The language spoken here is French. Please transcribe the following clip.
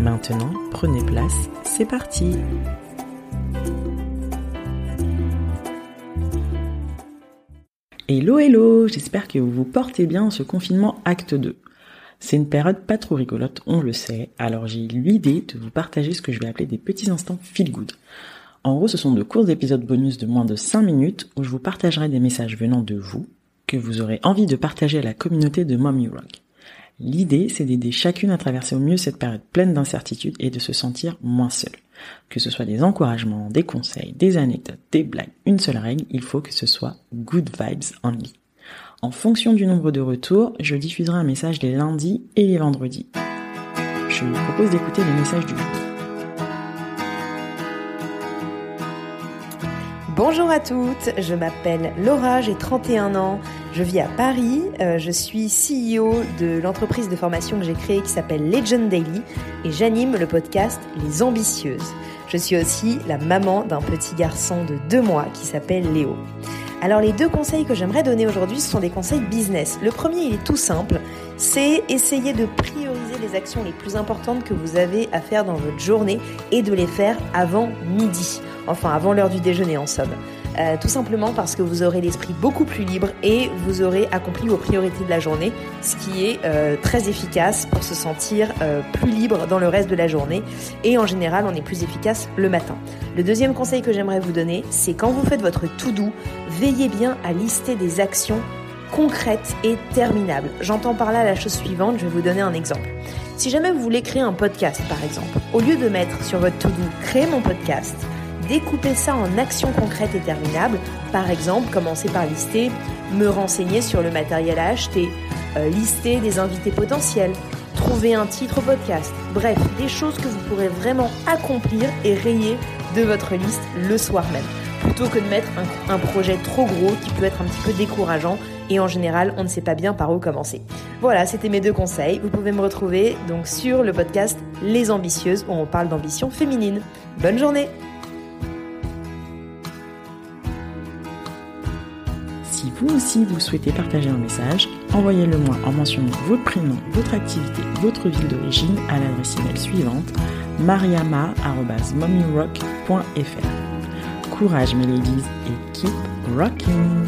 Maintenant, prenez place, c'est parti Hello hello, j'espère que vous vous portez bien en ce confinement acte 2. C'est une période pas trop rigolote, on le sait, alors j'ai l'idée de vous partager ce que je vais appeler des petits instants feel good. En gros, ce sont de courts épisodes bonus de moins de 5 minutes où je vous partagerai des messages venant de vous, que vous aurez envie de partager à la communauté de Mommy Rock. L'idée, c'est d'aider chacune à traverser au mieux cette période pleine d'incertitudes et de se sentir moins seule. Que ce soit des encouragements, des conseils, des anecdotes, des blagues, une seule règle, il faut que ce soit good vibes only. En fonction du nombre de retours, je diffuserai un message les lundis et les vendredis. Je vous propose d'écouter les messages du jour. Bonjour à toutes, je m'appelle Laura, j'ai 31 ans, je vis à Paris, euh, je suis CEO de l'entreprise de formation que j'ai créée qui s'appelle Legend Daily et j'anime le podcast Les Ambitieuses. Je suis aussi la maman d'un petit garçon de deux mois qui s'appelle Léo. Alors les deux conseils que j'aimerais donner aujourd'hui, ce sont des conseils business. Le premier, il est tout simple, c'est essayer de prioriser les actions les plus importantes que vous avez à faire dans votre journée et de les faire avant midi, enfin avant l'heure du déjeuner en somme. Euh, tout simplement parce que vous aurez l'esprit beaucoup plus libre et vous aurez accompli vos priorités de la journée, ce qui est euh, très efficace pour se sentir euh, plus libre dans le reste de la journée. Et en général, on est plus efficace le matin. Le deuxième conseil que j'aimerais vous donner, c'est quand vous faites votre to-do, veillez bien à lister des actions concrètes et terminables. J'entends par là la chose suivante, je vais vous donner un exemple. Si jamais vous voulez créer un podcast par exemple, au lieu de mettre sur votre to-do créer mon podcast, découpez ça en actions concrètes et terminables. Par exemple, commencez par lister, me renseigner sur le matériel à acheter, euh, lister des invités potentiels, trouver un titre au podcast. Bref, des choses que vous pourrez vraiment accomplir et rayer de votre liste le soir même. Plutôt que de mettre un, un projet trop gros qui peut être un petit peu décourageant et en général, on ne sait pas bien par où commencer. Voilà, c'était mes deux conseils. Vous pouvez me retrouver donc sur le podcast Les Ambitieuses où on parle d'ambition féminine. Bonne journée Si vous aussi vous souhaitez partager un message, envoyez-le moi en mentionnant votre prénom, votre activité, votre ville d'origine à l'adresse email suivante mariama.mommyrock.fr. Courage mes ladies et keep rocking